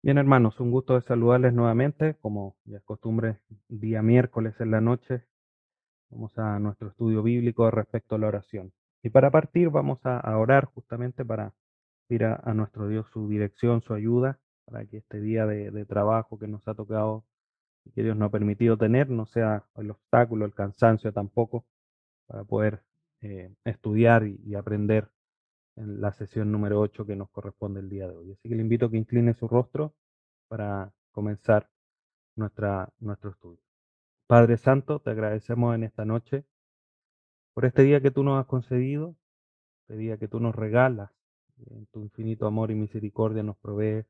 Bien, hermanos, un gusto de saludarles nuevamente. Como ya es costumbre, día miércoles en la noche, vamos a nuestro estudio bíblico respecto a la oración. Y para partir, vamos a, orar justamente para pedir a, nuestro Dios su dirección, su ayuda, para que este día de, trabajo que nos ha tocado y que Dios nos ha permitido tener no sea el obstáculo, el cansancio tampoco, para poder eh, estudiar y aprender en la sesión número 8 que nos corresponde el día de hoy. Así que le invito a que incline su rostro para comenzar nuestra, nuestro estudio. Padre Santo, te agradecemos en esta noche por este día que tú nos has concedido, este día que tú nos regalas, tu infinito amor y misericordia nos provees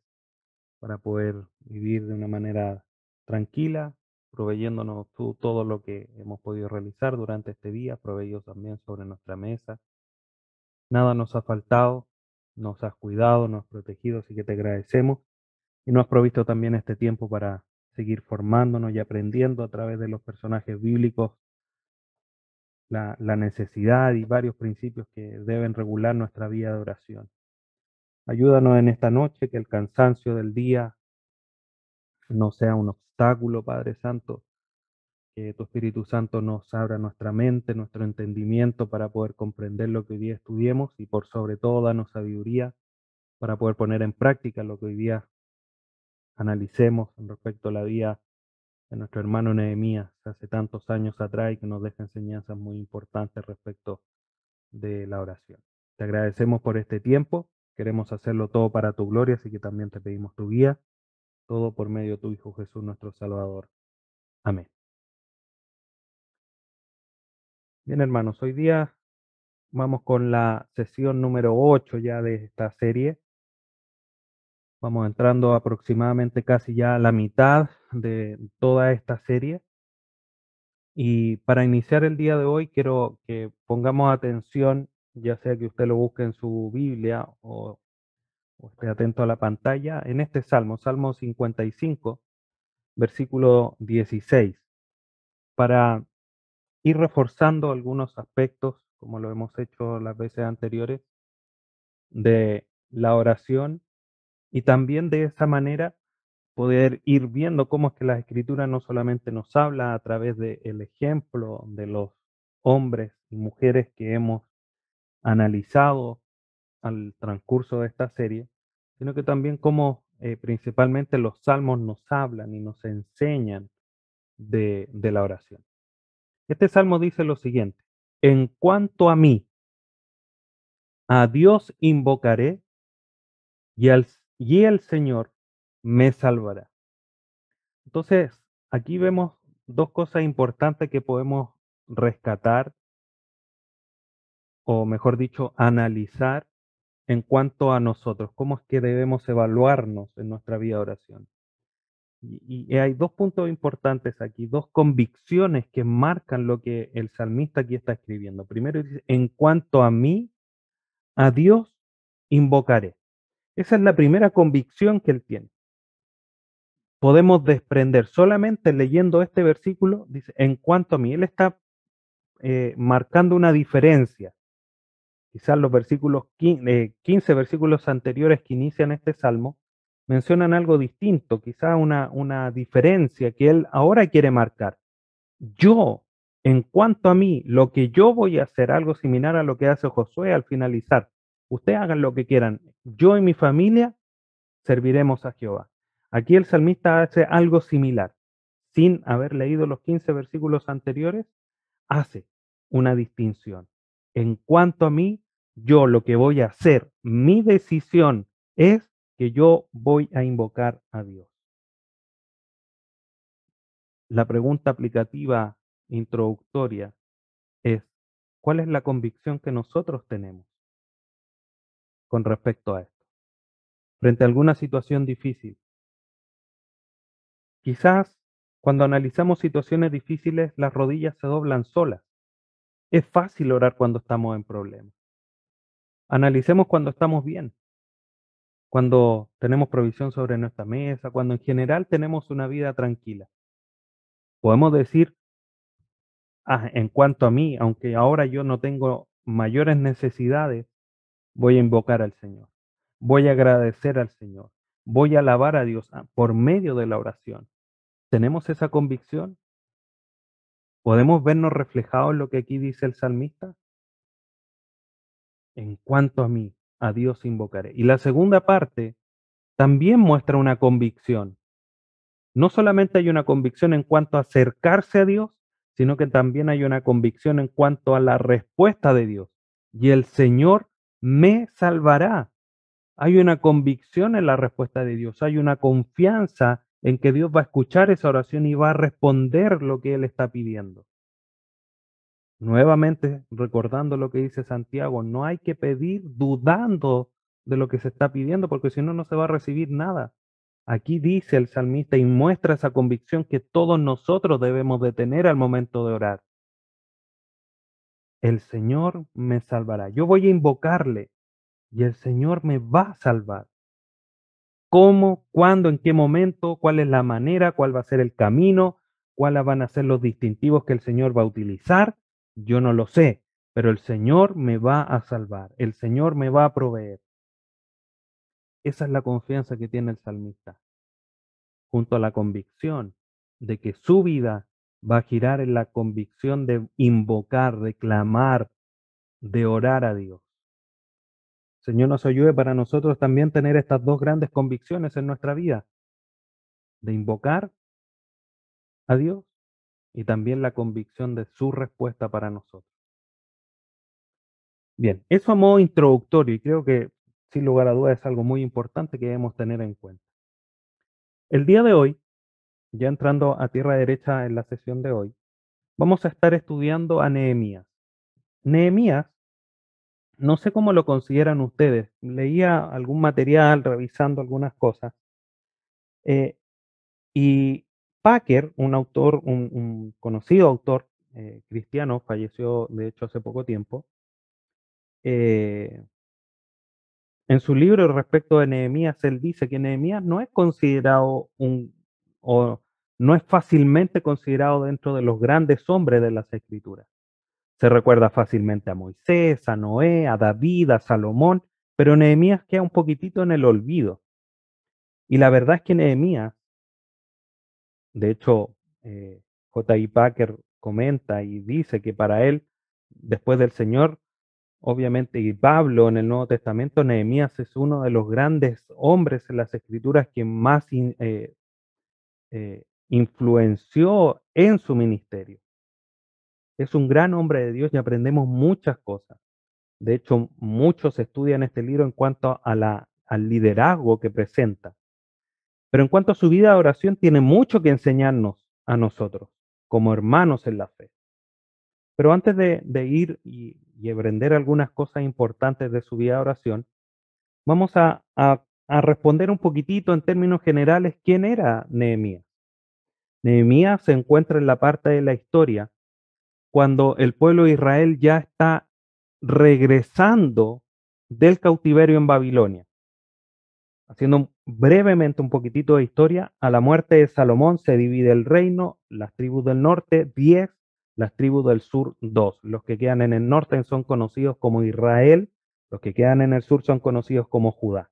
para poder vivir de una manera tranquila, proveyéndonos tú todo lo que hemos podido realizar durante este día, proveídos también sobre nuestra mesa, Nada nos ha faltado, nos has cuidado, nos has protegido, así que te agradecemos. Y nos has provisto también este tiempo para seguir formándonos y aprendiendo a través de los personajes bíblicos la, la necesidad y varios principios que deben regular nuestra vida de oración. Ayúdanos en esta noche, que el cansancio del día no sea un obstáculo, Padre Santo, tu Espíritu Santo nos abra nuestra mente, nuestro entendimiento para poder comprender lo que hoy día estudiemos y por sobre todo danos sabiduría para poder poner en práctica lo que hoy día analicemos respecto a la vida de nuestro hermano Nehemías hace tantos años atrás y que nos deja enseñanzas muy importantes respecto de la oración. Te agradecemos por este tiempo, queremos hacerlo todo para tu gloria, así que también te pedimos tu guía, todo por medio de tu Hijo Jesús nuestro Salvador. Amén. Bien, hermanos, hoy día vamos con la sesión número 8 ya de esta serie. Vamos entrando aproximadamente casi ya a la mitad de toda esta serie. Y para iniciar el día de hoy quiero que pongamos atención, ya sea que usted lo busque en su Biblia o, o esté atento a la pantalla, en este Salmo, Salmo 55, versículo 16, para ir reforzando algunos aspectos, como lo hemos hecho las veces anteriores, de la oración y también de esa manera poder ir viendo cómo es que la escritura no solamente nos habla a través del ejemplo de los hombres y mujeres que hemos analizado al transcurso de esta serie, sino que también cómo eh, principalmente los salmos nos hablan y nos enseñan de, de la oración. Este salmo dice lo siguiente, en cuanto a mí, a Dios invocaré y, al, y el Señor me salvará. Entonces, aquí vemos dos cosas importantes que podemos rescatar, o mejor dicho, analizar en cuanto a nosotros, cómo es que debemos evaluarnos en nuestra vida de oración. Y, hay dos puntos importantes aquí, dos convicciones que marcan lo que el salmista aquí está escribiendo. Primero dice, en cuanto a mí, a Dios invocaré. Esa es la primera convicción que él tiene. Podemos desprender solamente leyendo este versículo, dice, en cuanto a mí, él está eh, marcando una diferencia. Quizás los versículos 15, eh, 15 versículos anteriores que inician este salmo mencionan algo distinto, quizá una, una diferencia que él ahora quiere marcar. Yo, en cuanto a mí, lo que yo voy a hacer, algo similar a lo que hace Josué al finalizar. Ustedes hagan lo que quieran. Yo y mi familia serviremos a Jehová. Aquí el salmista hace algo similar. Sin haber leído los 15 versículos anteriores, hace una distinción. En cuanto a mí, yo lo que voy a hacer, mi decisión es que yo voy a invocar a Dios. La pregunta aplicativa introductoria es, ¿cuál es la convicción que nosotros tenemos con respecto a esto? Frente a alguna situación difícil. Quizás cuando analizamos situaciones difíciles, las rodillas se doblan solas. Es fácil orar cuando estamos en problemas. Analicemos cuando estamos bien cuando tenemos provisión sobre nuestra mesa, cuando en general tenemos una vida tranquila. Podemos decir, ah, en cuanto a mí, aunque ahora yo no tengo mayores necesidades, voy a invocar al Señor, voy a agradecer al Señor, voy a alabar a Dios ah, por medio de la oración. ¿Tenemos esa convicción? ¿Podemos vernos reflejados en lo que aquí dice el salmista? En cuanto a mí, a Dios invocaré. Y la segunda parte también muestra una convicción. No solamente hay una convicción en cuanto a acercarse a Dios, sino que también hay una convicción en cuanto a la respuesta de Dios. Y el Señor me salvará. Hay una convicción en la respuesta de Dios, hay una confianza en que Dios va a escuchar esa oración y va a responder lo que Él está pidiendo. Nuevamente, recordando lo que dice Santiago, no hay que pedir dudando de lo que se está pidiendo, porque si no, no se va a recibir nada. Aquí dice el salmista y muestra esa convicción que todos nosotros debemos de tener al momento de orar. El Señor me salvará. Yo voy a invocarle y el Señor me va a salvar. ¿Cómo? ¿Cuándo? ¿En qué momento? ¿Cuál es la manera? ¿Cuál va a ser el camino? ¿Cuáles van a ser los distintivos que el Señor va a utilizar? Yo no lo sé, pero el Señor me va a salvar, el Señor me va a proveer. Esa es la confianza que tiene el salmista, junto a la convicción de que su vida va a girar en la convicción de invocar, de clamar, de orar a Dios. Señor nos ayude para nosotros también tener estas dos grandes convicciones en nuestra vida, de invocar a Dios y también la convicción de su respuesta para nosotros. Bien, eso a modo introductorio y creo que sin lugar a dudas es algo muy importante que debemos tener en cuenta. El día de hoy, ya entrando a tierra derecha en la sesión de hoy, vamos a estar estudiando a Nehemías. Nehemías, no sé cómo lo consideran ustedes, leía algún material, revisando algunas cosas, eh, y Packer, un autor, un, conocido autor eh, cristiano, falleció de hecho hace poco tiempo, eh, en su libro respecto de Nehemías, él dice que Nehemías no es considerado un, o no es fácilmente considerado dentro de los grandes hombres de las escrituras. Se recuerda fácilmente a Moisés, a Noé, a David, a Salomón, pero Nehemías queda un poquitito en el olvido. Y la verdad es que Nehemías de hecho, eh, J.I. Packer comenta y dice que para él, después del Señor, obviamente, y Pablo en el Nuevo Testamento, Nehemías es uno de los grandes hombres en las escrituras que más eh, eh, influenció en su ministerio. Es un gran hombre de Dios y aprendemos muchas cosas. De hecho, muchos estudian este libro en cuanto a la, al liderazgo que presenta. Pero en cuanto a su vida de oración, tiene mucho que enseñarnos a nosotros, como hermanos en la fe. Pero antes de, ir y, aprender algunas cosas importantes de su vida de oración, vamos a, a responder un poquitito en términos generales quién era Nehemías. Nehemías se encuentra en la parte de la historia cuando el pueblo de Israel ya está regresando del cautiverio en Babilonia. Haciendo brevemente un poquitito de historia, a la muerte de Salomón se divide el reino, las tribus del norte 10, las tribus del sur 2. Los que quedan en el norte son conocidos como Israel, los que quedan en el sur son conocidos como Judá.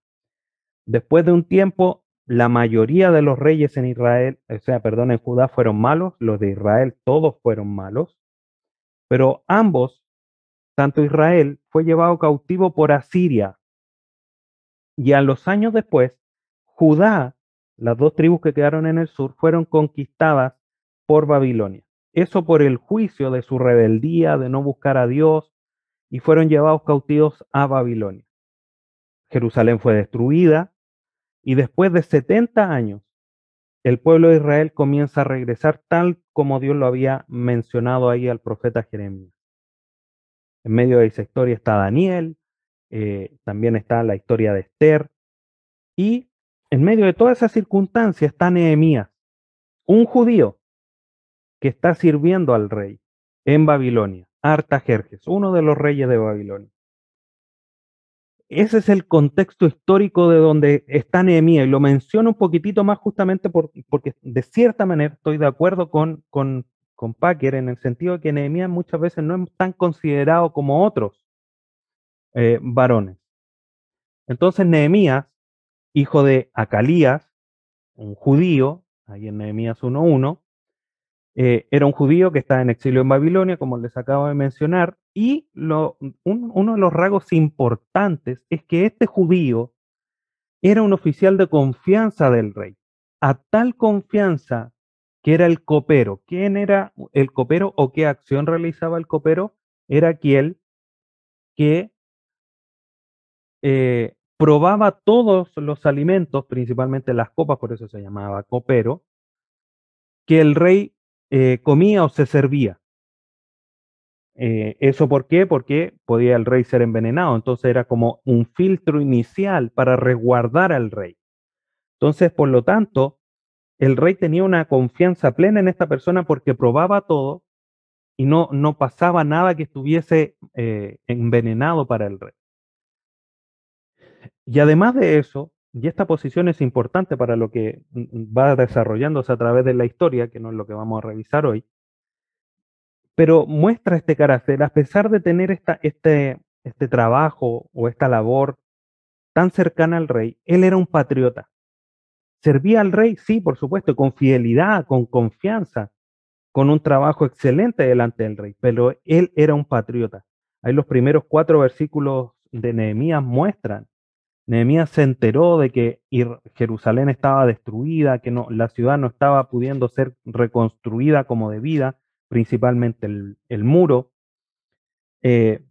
Después de un tiempo, la mayoría de los reyes en Israel, o sea, perdón, en Judá fueron malos, los de Israel todos fueron malos, pero ambos, tanto Israel, fue llevado cautivo por Asiria, y a los años después, Judá, las dos tribus que quedaron en el sur, fueron conquistadas por Babilonia. Eso por el juicio de su rebeldía, de no buscar a Dios, y fueron llevados cautivos a Babilonia. Jerusalén fue destruida y después de 70 años, el pueblo de Israel comienza a regresar tal como Dios lo había mencionado ahí al profeta Jeremías. En medio de esa historia está Daniel, eh, también está la historia de Esther, y en medio de toda esa circunstancia está Nehemías, un judío que está sirviendo al rey en Babilonia, Artajerjes, uno de los reyes de Babilonia. Ese es el contexto histórico de donde está Nehemías, y lo menciono un poquitito más justamente porque de cierta manera estoy de acuerdo con, con, con Packer en el sentido de que Nehemías muchas veces no es tan considerado como otros eh, varones. Entonces Nehemías hijo de Acalías, un judío, ahí en Nehemías 1.1, eh, era un judío que estaba en exilio en Babilonia, como les acabo de mencionar, y uno de los rasgos importantes es que este judío era un oficial de confianza del rey, a tal confianza que era el copero. ¿Quién era el copero o qué acción realizaba el copero? Era aquel que eh, probaba todos los alimentos, principalmente las copas, por eso se llamaba copero, que el rey eh, comía o se servía. Eh, ¿Eso por qué? Porque podía el rey ser envenenado, entonces era como un filtro inicial para resguardar al rey. Entonces, por lo tanto, el rey tenía una confianza plena en esta persona porque probaba todo y no, no pasaba nada que estuviese envenenado para el rey. Y además de eso, y esta posición es importante para lo que va desarrollándose a través de la historia, que no es lo que vamos a revisar hoy, pero muestra este carácter, a pesar de tener esta, este, este trabajo o esta labor tan cercana al rey, él era un patriota. Servía al rey, sí, por supuesto, con fidelidad, con confianza, con un trabajo excelente delante del rey, pero él era un patriota. Ahí los primeros cuatro versículos de Nehemías muestran. Nehemías se enteró de que Jerusalén estaba destruida, que la ciudad no estaba pudiendo ser reconstruida como debida, principalmente el, muro, eh,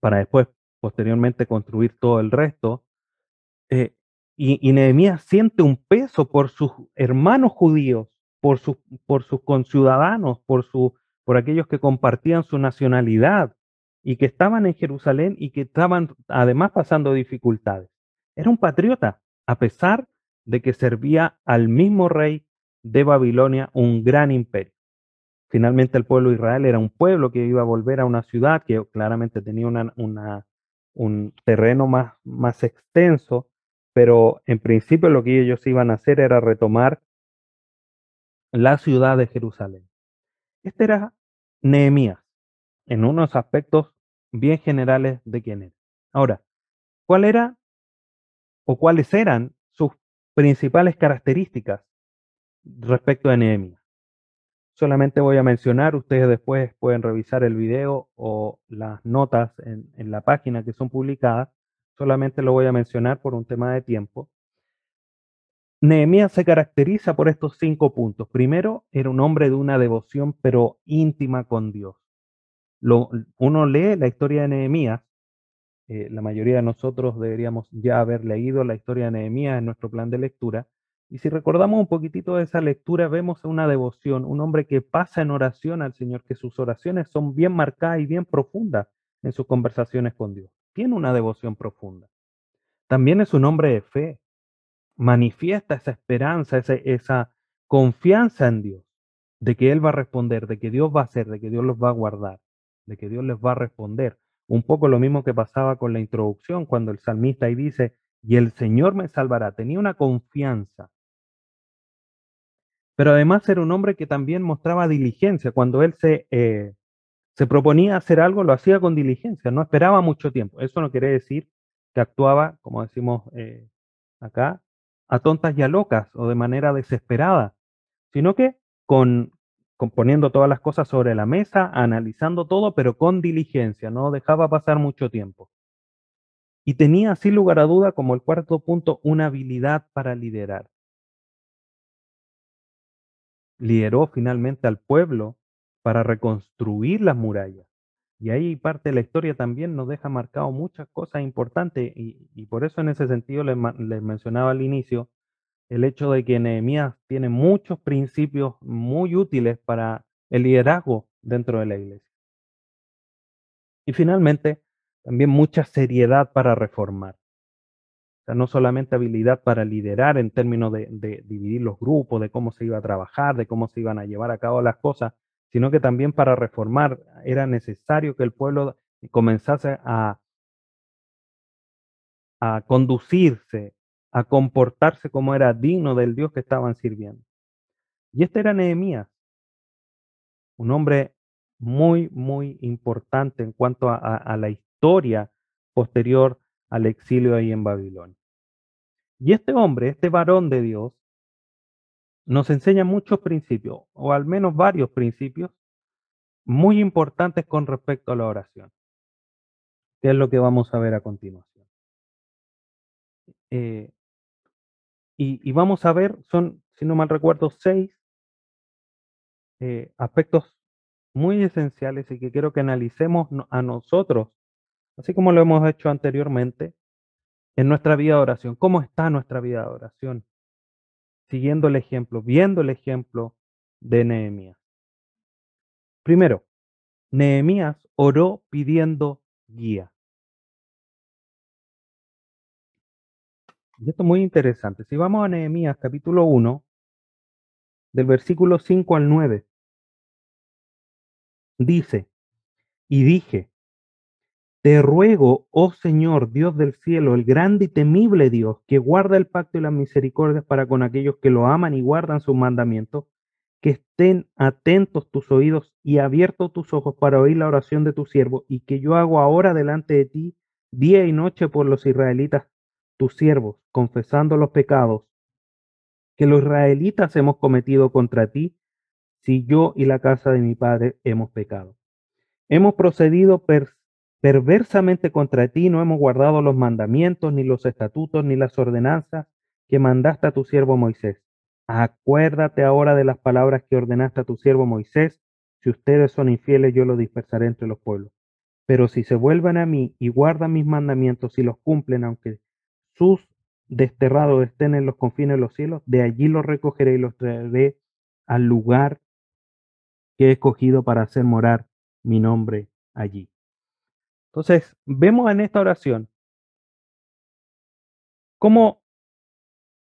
para después, posteriormente, construir todo el resto. Eh, y, y Nehemías siente un peso por sus hermanos judíos, por sus, conciudadanos, por aquellos que compartían su nacionalidad y que estaban en Jerusalén y que estaban además pasando dificultades. Era un patriota, a pesar de que servía al mismo rey de Babilonia, un gran imperio. Finalmente el pueblo de Israel era un pueblo que iba a volver a una ciudad que claramente tenía un terreno más, más extenso, pero en principio lo que ellos iban a hacer era retomar la ciudad de Jerusalén. Este era Nehemías, en unos aspectos bien generales de quién era. Ahora, ¿cuál era o cuáles eran sus principales características respecto de Nehemías? Solamente voy a mencionar, ustedes después pueden revisar el video o las notas en, en la página que son publicadas. Solamente lo voy a mencionar por un tema de tiempo. Nehemías se caracteriza por estos cinco puntos. Primero, era un hombre de una devoción pero íntima con Dios. Lo, uno lee la historia de Nehemías, eh, la mayoría de nosotros deberíamos ya haber leído la historia de Nehemías en nuestro plan de lectura, y si recordamos un poquitito de esa lectura, vemos una devoción, un hombre que pasa en oración al Señor, que sus oraciones son bien marcadas y bien profundas en sus conversaciones con Dios. Tiene una devoción profunda. También es un hombre de fe, manifiesta esa esperanza, esa, esa confianza en Dios, de que Él va a responder, de que Dios va a hacer, de que Dios los va a guardar, de que Dios les va a responder. Un poco lo mismo que pasaba con la introducción, cuando el salmista ahí dice, y el Señor me salvará. Tenía una confianza. Pero además era un hombre que también mostraba diligencia. Cuando él se, eh, se proponía hacer algo, lo hacía con diligencia, no esperaba mucho tiempo. Eso no quiere decir que actuaba, como decimos eh, acá, a tontas y a locas o de manera desesperada, sino que con, con poniendo todas las cosas sobre la mesa, analizando todo, pero con diligencia, no dejaba pasar mucho tiempo. Y tenía, sin lugar a duda, como el cuarto punto, una habilidad para liderar. Lideró finalmente al pueblo para reconstruir las murallas. Y ahí parte de la historia también nos deja marcado muchas cosas importantes y, y por eso en ese sentido les, les, mencionaba al inicio el hecho de que Nehemías tiene muchos principios muy útiles para el liderazgo dentro de la iglesia. Y finalmente, también mucha seriedad para reformar. O sea, no solamente habilidad para liderar en términos de, dividir los grupos, de cómo se iba a trabajar, de cómo se iban a llevar a cabo las cosas, sino que también para reformar era necesario que el pueblo comenzase a, a conducirse, a comportarse como era digno del Dios que estaban sirviendo. Y este era Nehemías, un hombre muy, muy importante en cuanto a, la historia posterior al exilio ahí en Babilonia. Y este hombre, este varón de Dios, nos enseña muchos principios, o al menos varios principios, muy importantes con respecto a la oración, que es lo que vamos a ver a continuación. Eh, y, vamos a ver, son, si no mal recuerdo, seis eh, aspectos muy esenciales y que quiero que analicemos a nosotros, así como lo hemos hecho anteriormente, en nuestra vida de oración. ¿Cómo está nuestra vida de oración? Siguiendo el ejemplo, viendo el ejemplo de Nehemías. Primero, Nehemías oró pidiendo guía. Y esto es muy interesante. Si vamos a Nehemías capítulo 1, del versículo 5 al 9, dice, y dije, te ruego, oh Señor, Dios del cielo, el grande y temible Dios, que guarda el pacto y las misericordias para con aquellos que lo aman y guardan sus mandamientos, que estén atentos tus oídos y abiertos tus ojos para oír la oración de tu siervo, y que yo hago ahora delante de ti día y noche por los israelitas, tus siervos, confesando los pecados que los israelitas hemos cometido contra ti, si yo y la casa de mi padre hemos pecado. Hemos procedido perversamente contra ti, no hemos guardado los mandamientos, ni los estatutos, ni las ordenanzas que mandaste a tu siervo Moisés. Acuérdate ahora de las palabras que ordenaste a tu siervo Moisés. Si ustedes son infieles, yo los dispersaré entre los pueblos. Pero si se vuelven a mí y guardan mis mandamientos y los cumplen, aunque sus desterrados estén en los confines de los cielos, de allí los recogeré y los traeré al lugar que he escogido para hacer morar mi nombre allí. Entonces, vemos en esta oración cómo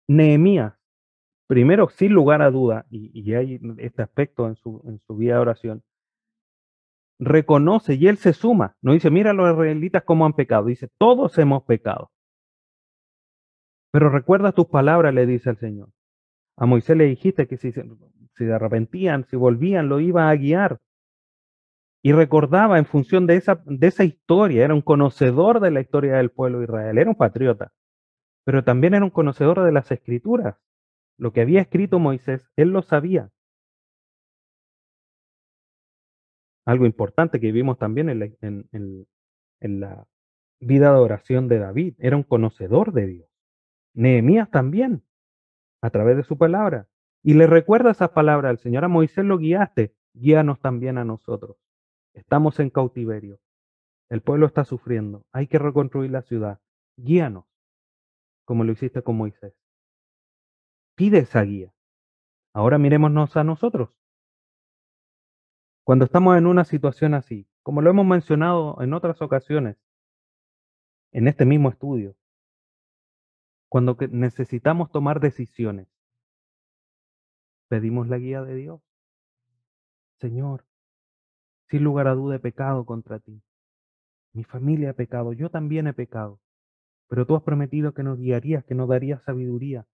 Nehemías, primero, sin lugar a duda, y, y, hay este aspecto en su, en su vida de oración, reconoce y él se suma, no dice, mira los israelitas cómo han pecado, dice, todos hemos pecado. Pero recuerda tus palabras, le dice el Señor. A Moisés le dijiste que si se, arrepentían, si volvían, lo iba a guiar. Y recordaba en función de esa, historia, era un conocedor de la historia del pueblo de Israel, era un patriota, pero también era un conocedor de las escrituras. Lo que había escrito Moisés, él lo sabía. Algo importante que vimos también en la, en la vida de oración de David, era un conocedor de Dios. Nehemías también, a través de su palabra. Y le recuerda esas palabras al Señor. A Moisés lo guiaste, guíanos también a nosotros. Estamos en cautiverio. El pueblo está sufriendo. Hay que reconstruir la ciudad. Guíanos, como lo hiciste con Moisés. Pide esa guía. Ahora mirémonos a nosotros. Cuando estamos en una situación así, como lo hemos mencionado en otras ocasiones, en este mismo estudio, cuando necesitamos tomar decisiones, pedimos la guía de Dios. Señor, sin lugar a duda he pecado contra ti. Mi familia ha pecado, yo también he pecado. Pero tú has prometido que nos guiarías, que nos darías sabiduría.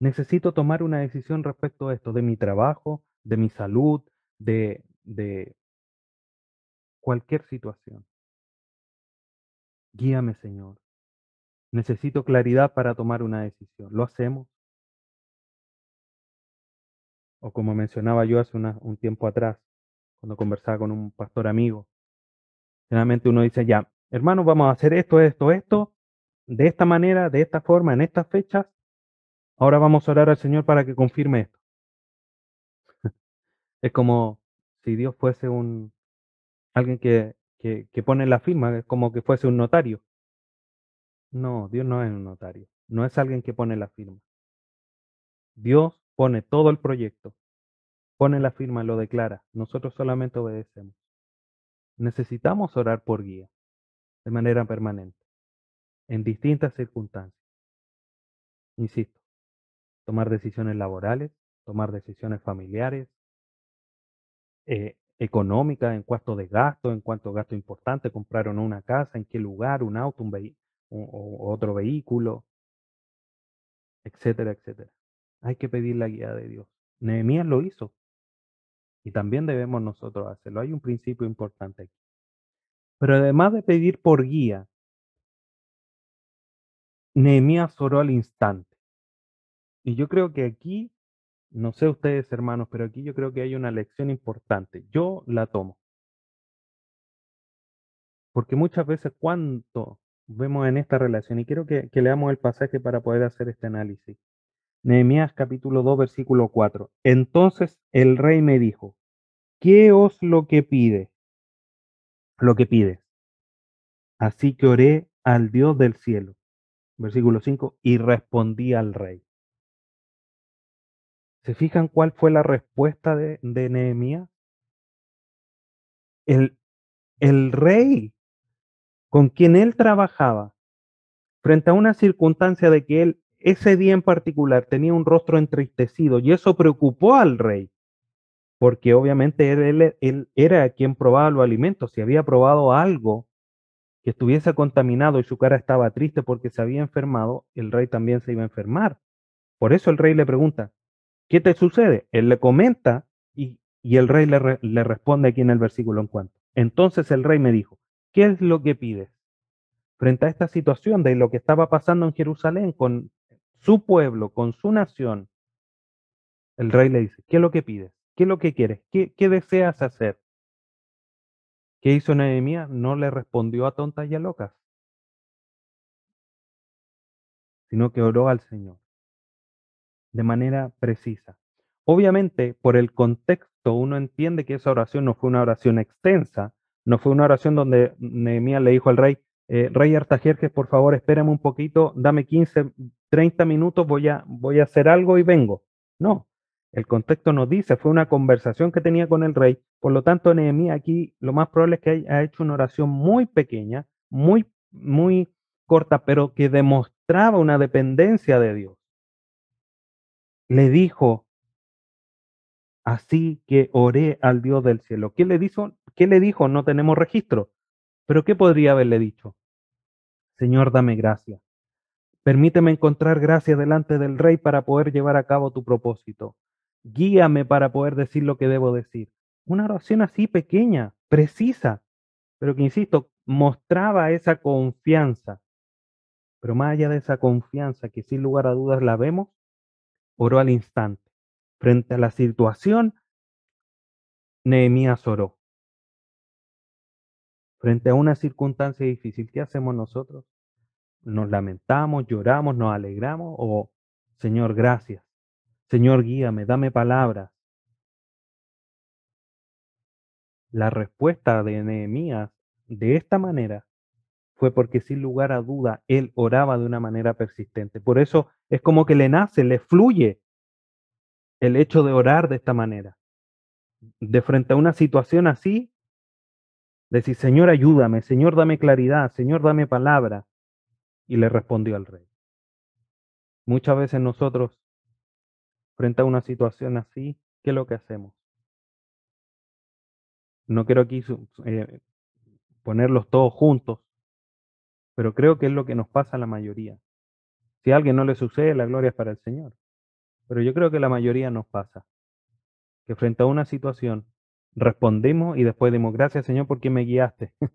Necesito tomar una decisión respecto a esto, de mi trabajo, de mi salud, de, de cualquier situación. Guíame, Señor. Necesito claridad para tomar una decisión. ¿Lo hacemos? O como mencionaba yo hace un tiempo atrás, cuando conversaba con un pastor amigo, generalmente uno dice, ya, hermano, vamos a hacer esto, esto, esto, de esta manera, de esta forma, en estas fechas. Ahora vamos a orar al Señor para que confirme esto. es como si Dios fuese un alguien que, que, que pone la firma, es como que fuese un notario. No, Dios no es un notario, no es alguien que pone la firma. Dios pone todo el proyecto, pone la firma, lo declara, nosotros solamente obedecemos. Necesitamos orar por guía, de manera permanente, en distintas circunstancias. Insisto, tomar decisiones laborales, tomar decisiones familiares, eh, económicas en cuanto de gasto, en cuanto a gasto importante, comprar o no una casa, en qué lugar, un auto, un otro vehículo, etcétera, etcétera. Hay que pedir la guía de Dios. Nehemías lo hizo. Y también debemos nosotros hacerlo. Hay un principio importante aquí. Pero además de pedir por guía, Nehemías oró al instante. Y yo creo que aquí, no sé ustedes hermanos, pero aquí yo creo que hay una lección importante. Yo la tomo. Porque muchas veces cuánto vemos en esta relación, y quiero que, leamos el pasaje para poder hacer este análisis. Nehemías capítulo 2, versículo 4. Entonces el rey me dijo, ¿qué os lo que pide? Lo que pides. Así que oré al Dios del cielo. Versículo 5, y respondí al rey. ¿Se fijan cuál fue la respuesta de, de Nehemías? El, el rey con quien él trabajaba, frente a una circunstancia de que él ese día en particular tenía un rostro entristecido y eso preocupó al rey, porque obviamente él, era quien probaba los alimentos. Si había probado algo que estuviese contaminado y su cara estaba triste porque se había enfermado, el rey también se iba a enfermar. Por eso el rey le pregunta, ¿qué te sucede? Él le comenta y, el rey le, le responde aquí en el versículo en cuanto. Entonces el rey me dijo, ¿qué es lo que pides? Frente a esta situación de lo que estaba pasando en Jerusalén con su pueblo, con su nación, el rey le dice, ¿qué es lo que pides? ¿Qué es lo que quieres? ¿Qué, deseas hacer? ¿Qué hizo Nehemías? No le respondió a tontas y a locas, sino que oró al Señor de manera precisa. Obviamente, por el contexto, uno entiende que esa oración no fue una oración extensa, no fue una oración donde Nehemías le dijo al rey, eh, Rey Artajerjes, por favor, espérame un poquito, dame 15, 30 minutos, voy a, voy a hacer algo y vengo. No, el contexto nos dice, fue una conversación que tenía con el rey, por lo tanto, Nehemías aquí lo más probable es que haya hecho una oración muy pequeña, muy, muy corta, pero que demostraba una dependencia de Dios. Le dijo, así que oré al Dios del cielo. ¿Qué le dijo? ¿Qué le dijo? No tenemos registro. Pero ¿qué podría haberle dicho? Señor, dame gracia. Permíteme encontrar gracia delante del Rey para poder llevar a cabo tu propósito. Guíame para poder decir lo que debo decir. Una oración así pequeña, precisa, pero que, insisto, mostraba esa confianza. Pero más allá de esa confianza, que sin lugar a dudas la vemos, oró al instante. Frente a la situación, Nehemías oró frente a una circunstancia difícil, ¿qué hacemos nosotros? ¿Nos lamentamos, lloramos, nos alegramos o, Señor, gracias? Señor, guíame, dame palabras. La respuesta de Nehemías de esta manera fue porque sin lugar a duda él oraba de una manera persistente. Por eso es como que le nace, le fluye el hecho de orar de esta manera. De frente a una situación así, Decir, Señor, ayúdame, Señor, dame claridad, Señor, dame palabra. Y le respondió al rey. Muchas veces nosotros, frente a una situación así, ¿qué es lo que hacemos? No quiero aquí eh, ponerlos todos juntos, pero creo que es lo que nos pasa a la mayoría. Si a alguien no le sucede, la gloria es para el Señor. Pero yo creo que la mayoría nos pasa. Que frente a una situación respondemos y después dimos gracias Señor porque me guiaste.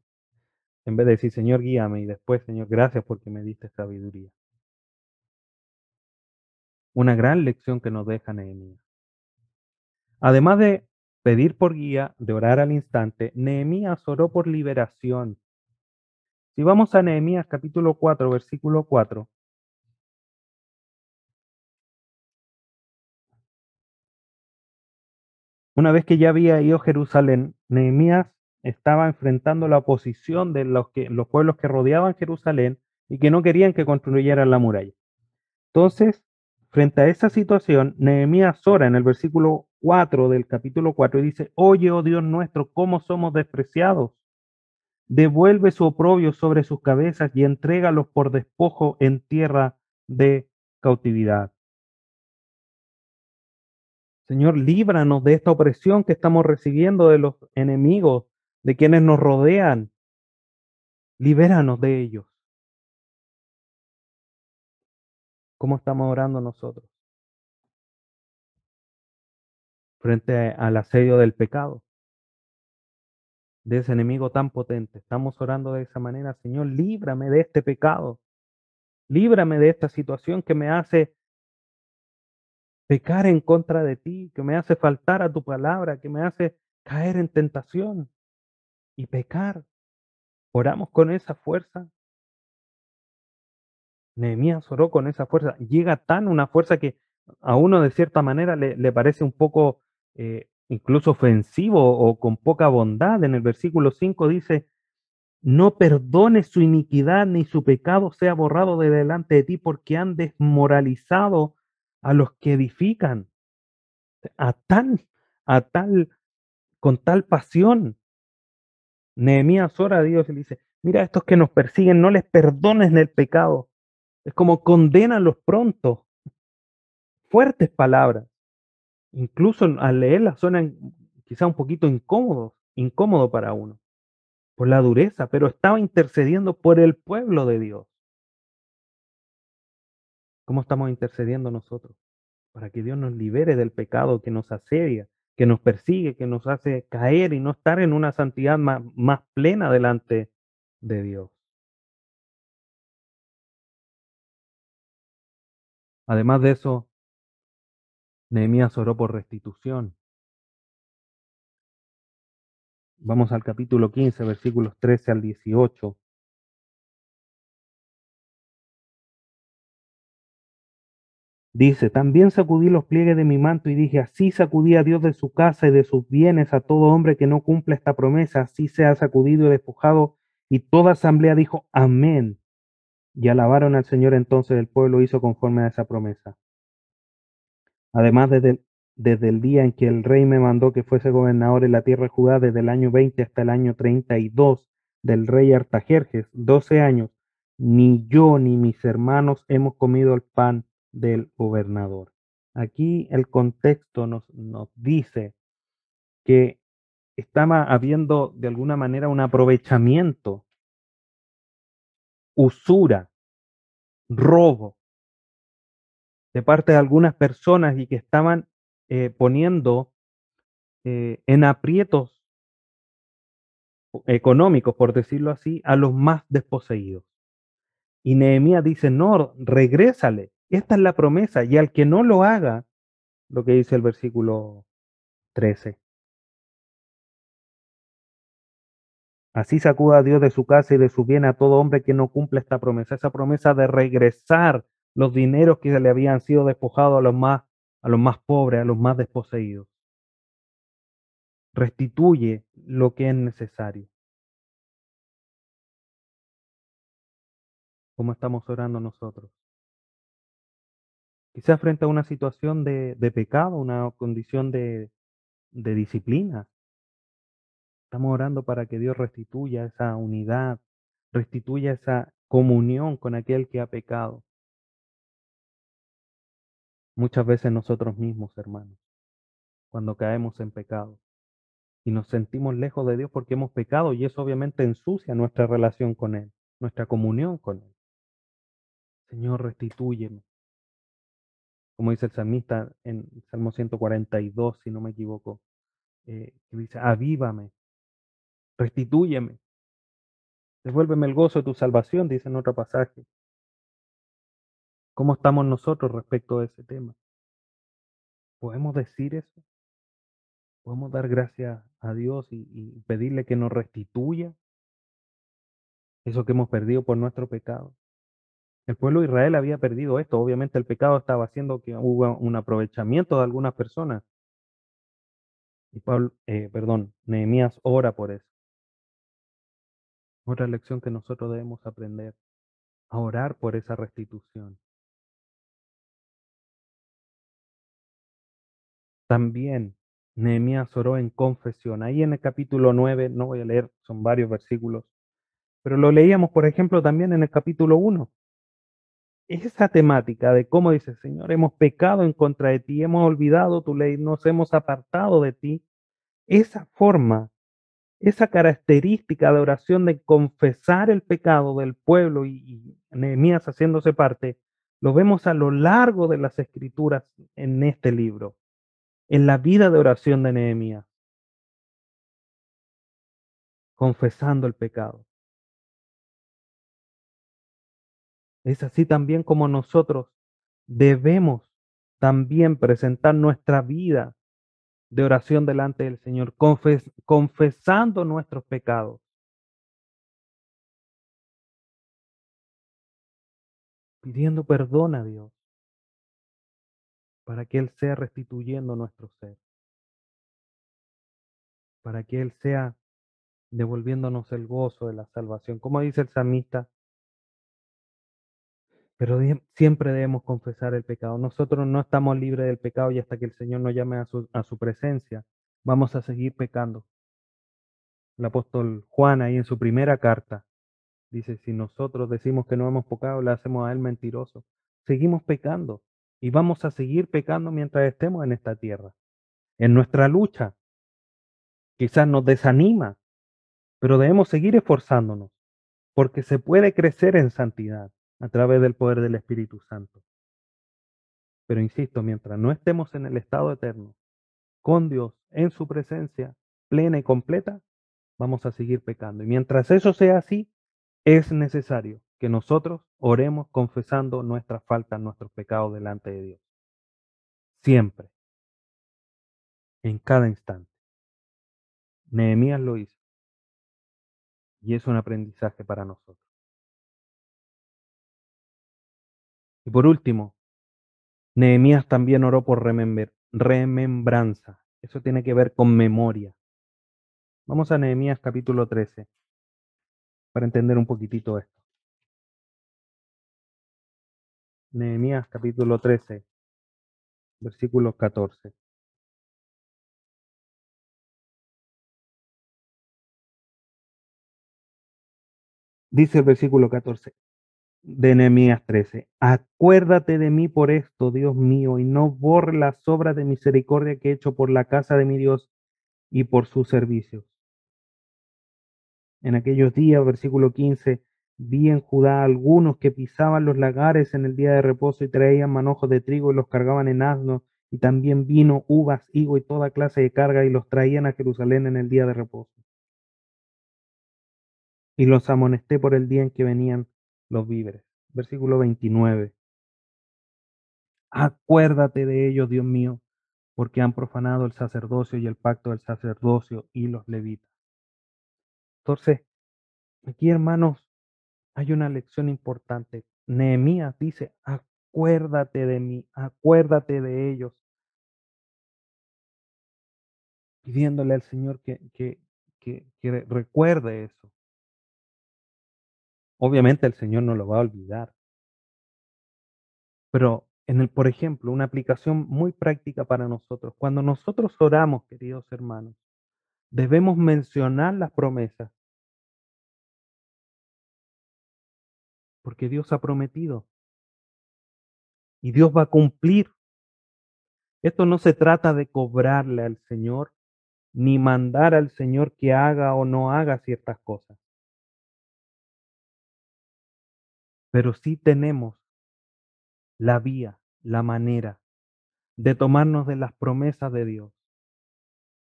en vez de decir Señor guíame y después Señor gracias porque me diste sabiduría. Una gran lección que nos deja Nehemías. Además de pedir por guía, de orar al instante, Nehemías oró por liberación. Si vamos a Nehemías capítulo 4, versículo 4, Una vez que ya había ido a Jerusalén, Nehemías estaba enfrentando la oposición de los, que, los pueblos que rodeaban Jerusalén y que no querían que construyeran la muralla. Entonces, frente a esa situación, Nehemías ora en el versículo 4 del capítulo 4 y dice, oye, oh Dios nuestro, cómo somos despreciados. Devuelve su oprobio sobre sus cabezas y entrégalos por despojo en tierra de cautividad. Señor, líbranos de esta opresión que estamos recibiendo de los enemigos, de quienes nos rodean. Libéranos de ellos. ¿Cómo estamos orando nosotros? Frente al asedio del pecado, de ese enemigo tan potente. Estamos orando de esa manera, Señor, líbrame de este pecado. Líbrame de esta situación que me hace pecar en contra de ti, que me hace faltar a tu palabra, que me hace caer en tentación y pecar. Oramos con esa fuerza. Nehemías oró con esa fuerza. Llega tan una fuerza que a uno de cierta manera le, parece un poco eh, incluso ofensivo o con poca bondad. En el versículo 5 dice, no perdones su iniquidad ni su pecado sea borrado de delante de ti porque han desmoralizado a los que edifican. A tal, a tal, con tal pasión. Nehemías ora a Dios y le dice, mira, estos que nos persiguen, no les perdones el pecado. Es como condenarlos pronto. Fuertes palabras. Incluso al leerlas suenan quizá un poquito incómodos, incómodo para uno, por la dureza, pero estaba intercediendo por el pueblo de Dios. ¿Cómo estamos intercediendo nosotros? Para que Dios nos libere del pecado que nos asedia, que nos persigue, que nos hace caer y no estar en una santidad más, plena delante de Dios. Además de eso, Nehemías oró por restitución. Vamos al capítulo 15, versículos 13 al 18. Dice, también sacudí los pliegues de mi manto y dije, así sacudí a Dios de su casa y de sus bienes a todo hombre que no cumpla esta promesa, así sea sacudido y despojado. Y toda asamblea dijo, amén. Y alabaron al Señor entonces el pueblo hizo conforme a esa promesa. Además, desde, desde el día en que el rey me mandó que fuese gobernador en la tierra de Judá, desde el año 20 hasta el año 32 del rey Artajerjes, 12 años, ni yo ni mis hermanos hemos comido el pan del gobernador. Aquí el contexto nos, nos dice que estaba habiendo de alguna manera un aprovechamiento, usura, robo de parte de algunas personas y que estaban eh, poniendo eh, en aprietos económicos, por decirlo así, a los más desposeídos. Y Nehemías dice, no, regrésale, esta es la promesa, y al que no lo haga, lo que dice el versículo 13. Así sacuda a Dios de su casa y de su bien a todo hombre que no cumpla esta promesa, esa promesa de regresar los dineros que le habían sido despojados a los más, a los más pobres, a los más desposeídos. Restituye lo que es necesario. ¿Cómo estamos orando nosotros? Quizás frente a una situación de, pecado, una condición de, de disciplina. Estamos orando para que Dios restituya esa unidad, restituya esa comunión con aquel que ha pecado. Muchas veces nosotros mismos, hermanos, cuando caemos en pecado y nos sentimos lejos de Dios porque hemos pecado y eso obviamente ensucia nuestra relación con Él, nuestra comunión con Él. Señor, restitúyeme. Como dice el salmista en Salmo 142, si no me equivoco, eh, que dice, avívame, restitúyeme, devuélveme el gozo de tu salvación, dice en otro pasaje. ¿Cómo estamos nosotros respecto a ese tema? ¿Podemos decir eso? ¿Podemos dar gracias a Dios y, y pedirle que nos restituya eso que hemos perdido por nuestro pecado? El pueblo Israel había perdido esto. Obviamente el pecado estaba haciendo que hubo un aprovechamiento de algunas personas. Y Pablo, eh, perdón, Nehemías ora por eso. Otra lección que nosotros debemos aprender, a orar por esa restitución. También Nehemías oró en confesión. Ahí en el capítulo 9, no voy a leer, son varios versículos, pero lo leíamos, por ejemplo, también en el capítulo 1 esa temática de cómo dice, Señor, hemos pecado en contra de ti, hemos olvidado tu ley, nos hemos apartado de ti, esa forma, esa característica de oración de confesar el pecado del pueblo y, y Nehemías haciéndose parte, lo vemos a lo largo de las escrituras en este libro, en la vida de oración de Nehemías, confesando el pecado. Es así también como nosotros debemos también presentar nuestra vida de oración delante del Señor, confes confesando nuestros pecados. Pidiendo perdón a Dios para que Él sea restituyendo nuestro ser. Para que Él sea devolviéndonos el gozo de la salvación. Como dice el salmista, pero siempre debemos confesar el pecado. Nosotros no estamos libres del pecado y hasta que el Señor nos llame a su, a su presencia, vamos a seguir pecando. El apóstol Juan ahí en su primera carta dice, si nosotros decimos que no hemos pecado, le hacemos a él mentiroso. Seguimos pecando y vamos a seguir pecando mientras estemos en esta tierra. En nuestra lucha quizás nos desanima, pero debemos seguir esforzándonos porque se puede crecer en santidad a través del poder del Espíritu Santo. Pero insisto, mientras no estemos en el estado eterno, con Dios, en su presencia plena y completa, vamos a seguir pecando. Y mientras eso sea así, es necesario que nosotros oremos confesando nuestras faltas, nuestros pecados delante de Dios. Siempre. En cada instante. Nehemías lo hizo. Y es un aprendizaje para nosotros. Y por último, Nehemías también oró por remembranza. Eso tiene que ver con memoria. Vamos a Nehemías capítulo 13 para entender un poquitito esto. Nehemías capítulo 13, versículo 14. Dice el versículo 14 de Nehemías 13. Acuérdate de mí por esto, Dios mío, y no borre las obras de misericordia que he hecho por la casa de mi Dios y por sus servicios. En aquellos días, versículo 15, vi en Judá algunos que pisaban los lagares en el día de reposo y traían manojos de trigo y los cargaban en asnos, y también vino, uvas, higo y toda clase de carga y los traían a Jerusalén en el día de reposo. Y los amonesté por el día en que venían los víveres. Versículo 29. Acuérdate de ellos, Dios mío, porque han profanado el sacerdocio y el pacto del sacerdocio y los levitas. Entonces, aquí hermanos, hay una lección importante. Nehemías dice, acuérdate de mí, acuérdate de ellos. Pidiéndole al Señor que, que, que, que recuerde eso. Obviamente el Señor no lo va a olvidar. Pero en el, por ejemplo, una aplicación muy práctica para nosotros. Cuando nosotros oramos, queridos hermanos, debemos mencionar las promesas. Porque Dios ha prometido. Y Dios va a cumplir. Esto no se trata de cobrarle al Señor, ni mandar al Señor que haga o no haga ciertas cosas. Pero sí tenemos la vía, la manera de tomarnos de las promesas de Dios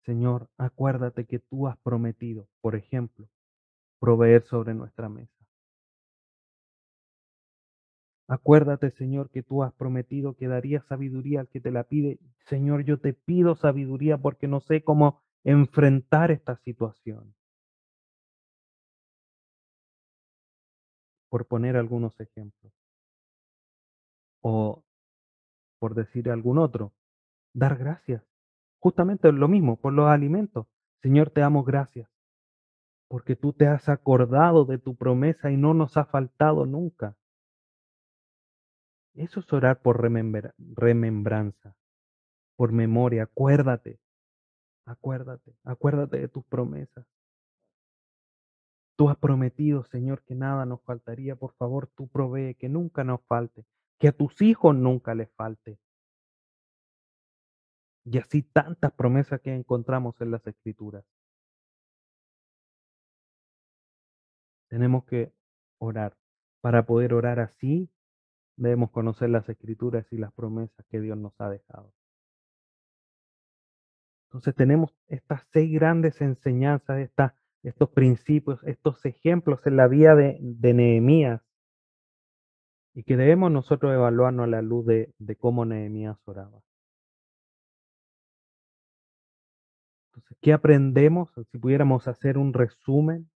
Señor, acuérdate que tú has prometido, por ejemplo, proveer sobre nuestra mesa. Acuérdate, Señor, que tú has prometido que darías sabiduría al que te la pide. Señor, yo te pido sabiduría porque no sé cómo enfrentar esta situación. Por poner algunos ejemplos. O por decir algún otro, dar gracias. Justamente lo mismo, por los alimentos. Señor, te damos gracias, porque tú te has acordado de tu promesa y no nos ha faltado nunca. Eso es orar por remembranza, por memoria. Acuérdate, acuérdate, acuérdate de tus promesas. Tú has prometido, Señor, que nada nos faltaría. Por favor, tú provee, que nunca nos falte, que a tus hijos nunca les falte. Y así tantas promesas que encontramos en las escrituras. Tenemos que orar. Para poder orar así, debemos conocer las escrituras y las promesas que Dios nos ha dejado. Entonces tenemos estas seis grandes enseñanzas, estos principios, estos ejemplos en la vida de, de Nehemías. y que debemos nosotros evaluarnos a la luz de, de cómo Nehemías oraba. Entonces, ¿qué aprendemos? Si pudiéramos hacer un resumen.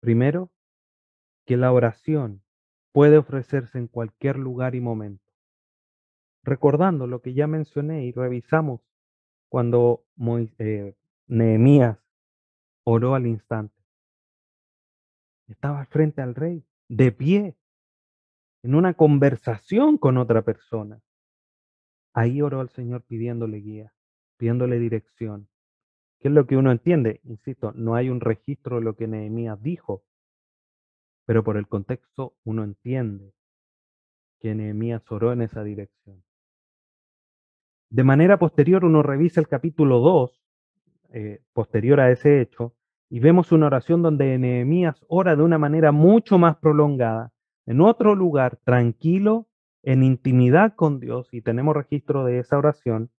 Primero, que la oración puede ofrecerse en cualquier lugar y momento. Recordando lo que ya mencioné y revisamos cuando eh, Nehemías oró al instante. Estaba frente al rey, de pie, en una conversación con otra persona. Ahí oró al Señor pidiéndole guía, pidiéndole dirección. ¿Qué es lo que uno entiende? Insisto, no hay un registro de lo que Nehemías dijo, pero por el contexto uno entiende que Nehemías oró en esa dirección. De manera posterior uno revisa el capítulo 2, eh, posterior a ese hecho, y vemos una oración donde Nehemías ora de una manera mucho más prolongada, en otro lugar, tranquilo, en intimidad con Dios, y tenemos registro de esa oración.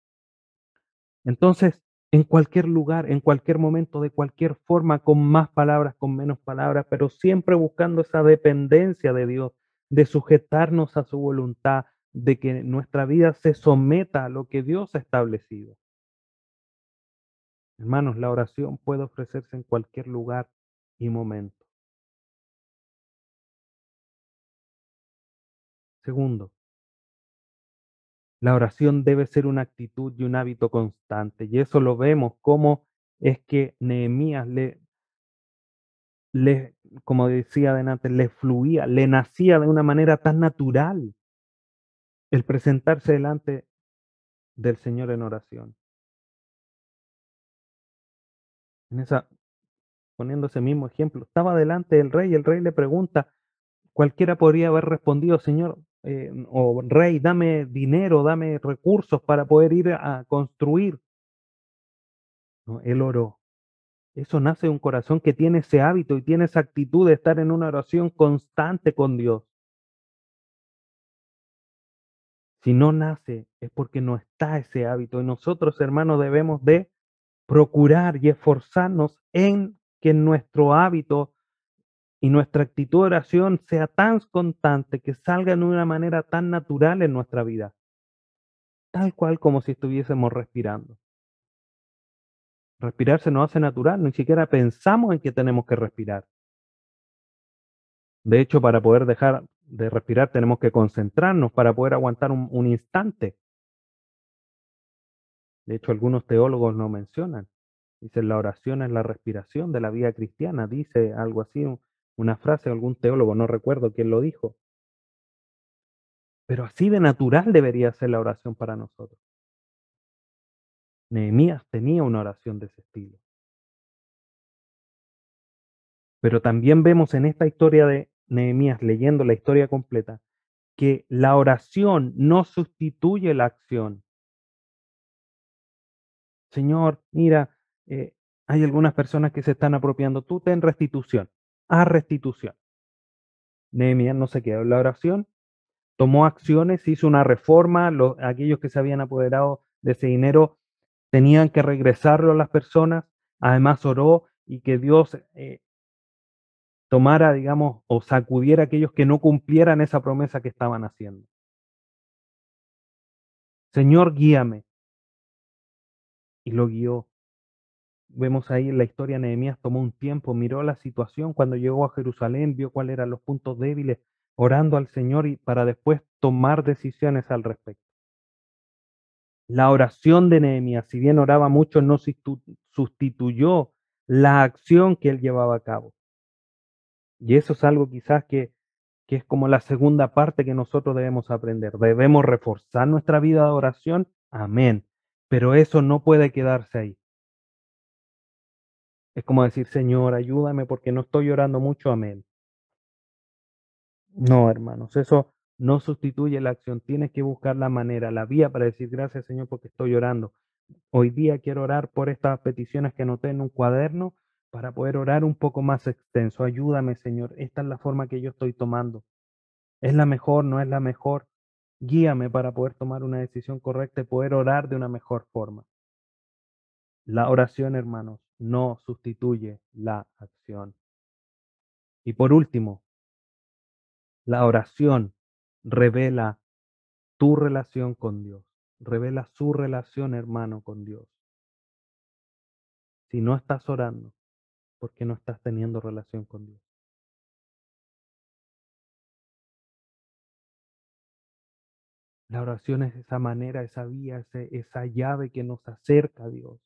Entonces, en cualquier lugar, en cualquier momento, de cualquier forma, con más palabras, con menos palabras, pero siempre buscando esa dependencia de Dios, de sujetarnos a su voluntad, de que nuestra vida se someta a lo que Dios ha establecido. Hermanos, la oración puede ofrecerse en cualquier lugar y momento. Segundo, la oración debe ser una actitud y un hábito constante. Y eso lo vemos como es que Nehemías le, le, como decía adelante, le fluía, le nacía de una manera tan natural el presentarse delante del Señor en oración. En esa, poniendo ese mismo ejemplo, estaba delante del rey y el rey le pregunta, cualquiera podría haber respondido, Señor, eh, o rey, dame dinero, dame recursos para poder ir a construir. No, él oró. Eso nace de un corazón que tiene ese hábito y tiene esa actitud de estar en una oración constante con Dios. Si no nace es porque no está ese hábito y nosotros, hermanos, debemos de procurar y esforzarnos en que nuestro hábito y nuestra actitud de oración sea tan constante, que salga de una manera tan natural en nuestra vida, tal cual como si estuviésemos respirando. Respirar se nos hace natural, ni siquiera pensamos en que tenemos que respirar. De hecho, para poder dejar de respirar tenemos que concentrarnos para poder aguantar un, un instante. De hecho, algunos teólogos lo mencionan. Dicen, la oración es la respiración de la vida cristiana. Dice algo así, una frase de algún teólogo, no recuerdo quién lo dijo. Pero así de natural debería ser la oración para nosotros. Nehemías tenía una oración de ese estilo. Pero también vemos en esta historia de Nehemías, leyendo la historia completa, que la oración no sustituye la acción. Señor, mira, eh, hay algunas personas que se están apropiando. Tú ten restitución, haz restitución. Nehemías no se quedó en la oración, tomó acciones, hizo una reforma, los, aquellos que se habían apoderado de ese dinero tenían que regresarlo a las personas, además oró y que Dios eh, tomara, digamos, o sacudiera a aquellos que no cumplieran esa promesa que estaban haciendo. Señor, guíame, y lo guió. Vemos ahí en la historia, Nehemías tomó un tiempo, miró la situación cuando llegó a Jerusalén, vio cuáles eran los puntos débiles, orando al Señor y para después tomar decisiones al respecto. La oración de Nehemías, si bien oraba mucho, no sustituyó la acción que él llevaba a cabo. Y eso es algo quizás que, que es como la segunda parte que nosotros debemos aprender. Debemos reforzar nuestra vida de oración. Amén. Pero eso no puede quedarse ahí. Es como decir, Señor, ayúdame porque no estoy orando mucho, amén. No, hermanos, eso no sustituye la acción. Tienes que buscar la manera, la vía para decir gracias, Señor, porque estoy orando. Hoy día quiero orar por estas peticiones que noté en un cuaderno para poder orar un poco más extenso. Ayúdame, Señor. Esta es la forma que yo estoy tomando. ¿Es la mejor? ¿No es la mejor? Guíame para poder tomar una decisión correcta y poder orar de una mejor forma. La oración, hermanos, no sustituye la acción. Y por último, La oración revela tu relación con Dios, revela su relación, hermano, con Dios. Si no estás orando, ¿por qué no estás teniendo relación con Dios? La oración es esa manera, esa vía, ese, esa llave que nos acerca a Dios.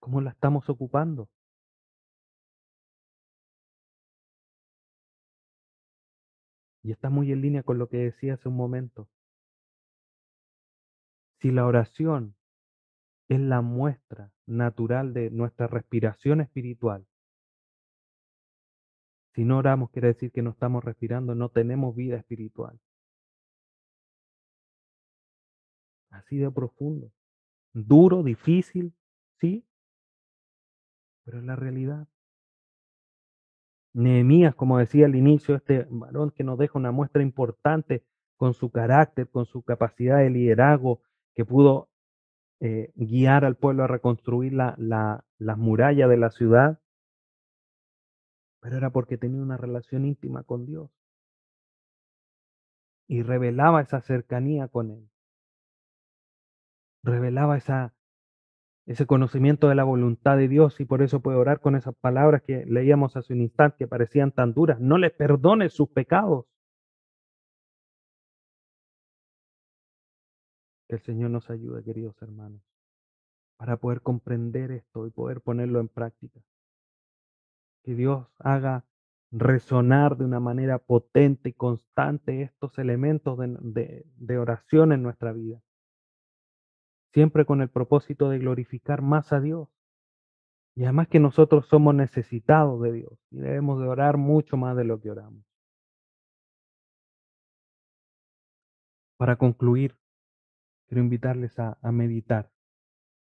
¿Cómo la estamos ocupando? Y está muy en línea con lo que decía hace un momento. Si la oración es la muestra natural de nuestra respiración espiritual, si no oramos quiere decir que no estamos respirando, no tenemos vida espiritual. Así de profundo. Duro, difícil, sí, pero es la realidad. Nehemías, como decía al inicio, este varón que nos deja una muestra importante con su carácter, con su capacidad de liderazgo, que pudo eh, guiar al pueblo a reconstruir la, la, las murallas de la ciudad, pero era porque tenía una relación íntima con Dios y revelaba esa cercanía con Él, revelaba esa, ese conocimiento de la voluntad de Dios y por eso puede orar con esas palabras que leíamos hace un instante que parecían tan duras. No les perdone sus pecados. Que el Señor nos ayude, queridos hermanos, para poder comprender esto y poder ponerlo en práctica. Que Dios haga resonar de una manera potente y constante estos elementos de, oración en nuestra vida siempre con el propósito de glorificar más a Dios. Y además que nosotros somos necesitados de Dios y debemos de orar mucho más de lo que oramos. Para concluir, quiero invitarles a meditar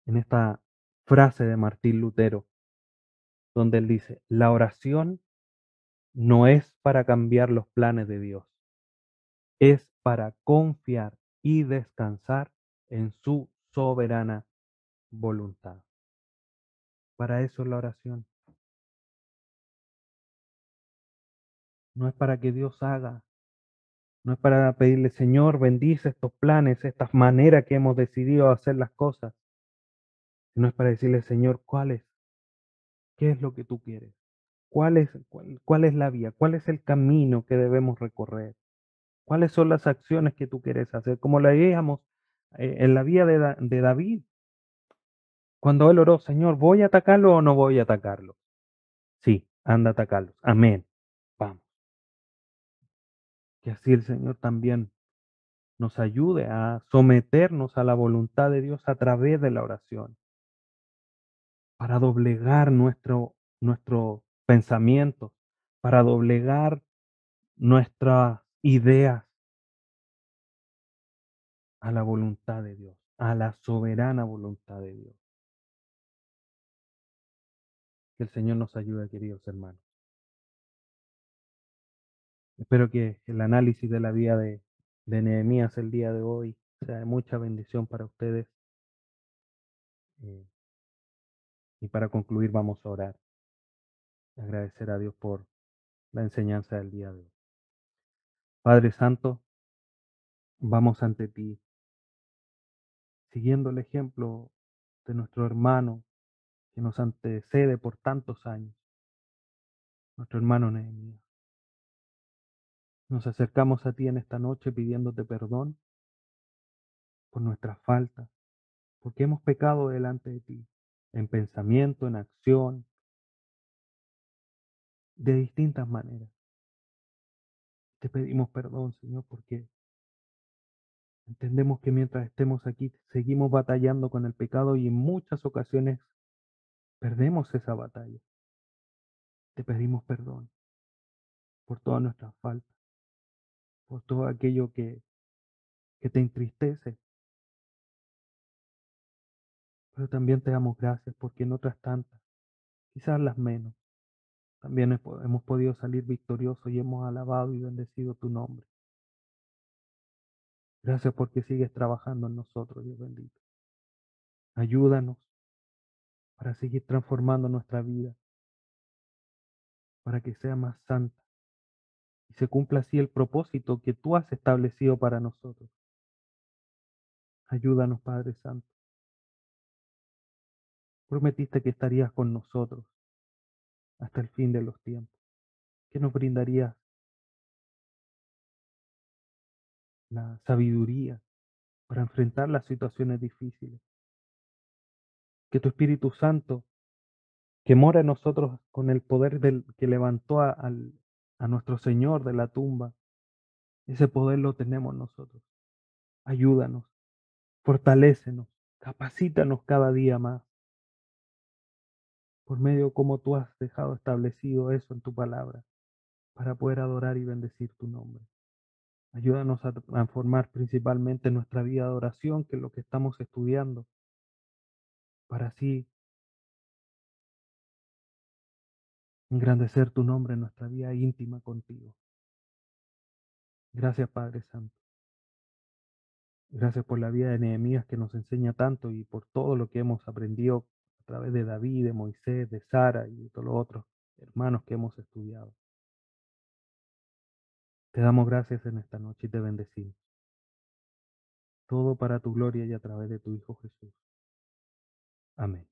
en esta frase de Martín Lutero, donde él dice, la oración no es para cambiar los planes de Dios, es para confiar y descansar en su soberana voluntad. Para eso es la oración. No es para que Dios haga. No es para pedirle, Señor, bendice estos planes, estas maneras que hemos decidido hacer las cosas. No es para decirle, Señor, ¿cuál es? ¿Qué es lo que tú quieres? ¿Cuál es, cuál, cuál es la vía? ¿Cuál es el camino que debemos recorrer? ¿Cuáles son las acciones que tú quieres hacer? Como la veíamos eh, en la vía de, de David, cuando él oró, Señor, ¿voy a atacarlo o no voy a atacarlo? Sí, anda a atacarlos. Amén. Vamos. Que así el Señor también nos ayude a someternos a la voluntad de Dios a través de la oración, para doblegar nuestro, nuestro pensamiento, para doblegar nuestras ideas a la voluntad de Dios, a la soberana voluntad de Dios. Que el Señor nos ayude, queridos hermanos. Espero que el análisis de la vida de, de Nehemías el día de hoy sea de mucha bendición para ustedes. Eh, y para concluir vamos a orar. Agradecer a Dios por la enseñanza del día de hoy. Padre Santo, vamos ante ti, siguiendo el ejemplo de nuestro hermano que nos antecede por tantos años, nuestro hermano Nehemías. Nos acercamos a ti en esta noche pidiéndote perdón por nuestras faltas, porque hemos pecado delante de ti, en pensamiento, en acción, de distintas maneras. Te pedimos perdón, Señor, porque entendemos que mientras estemos aquí seguimos batallando con el pecado y en muchas ocasiones perdemos esa batalla. Te pedimos perdón por todas nuestras faltas, por todo aquello que, que te entristece. Pero también te damos gracias porque en otras tantas, quizás las menos, también hemos podido salir victoriosos y hemos alabado y bendecido tu nombre. Gracias porque sigues trabajando en nosotros, Dios bendito. Ayúdanos para seguir transformando nuestra vida, para que sea más santa y se cumpla así el propósito que tú has establecido para nosotros. Ayúdanos, Padre Santo. Prometiste que estarías con nosotros hasta el fin de los tiempos, que nos brindarías la sabiduría para enfrentar las situaciones difíciles. Que tu Espíritu Santo, que mora en nosotros con el poder del que levantó a, a nuestro Señor de la tumba, ese poder lo tenemos nosotros. Ayúdanos, fortalécenos, capacítanos cada día más. Por medio como tú has dejado establecido eso en tu palabra, para poder adorar y bendecir tu nombre. Ayúdanos a transformar principalmente nuestra vida de oración, que es lo que estamos estudiando, para así engrandecer tu nombre en nuestra vida íntima contigo. Gracias Padre Santo. Gracias por la vida de Nehemías que nos enseña tanto y por todo lo que hemos aprendido a través de David, de Moisés, de Sara y de todos los otros hermanos que hemos estudiado. Te damos gracias en esta noche y te bendecimos. Todo para tu gloria y a través de tu Hijo Jesús. Amén.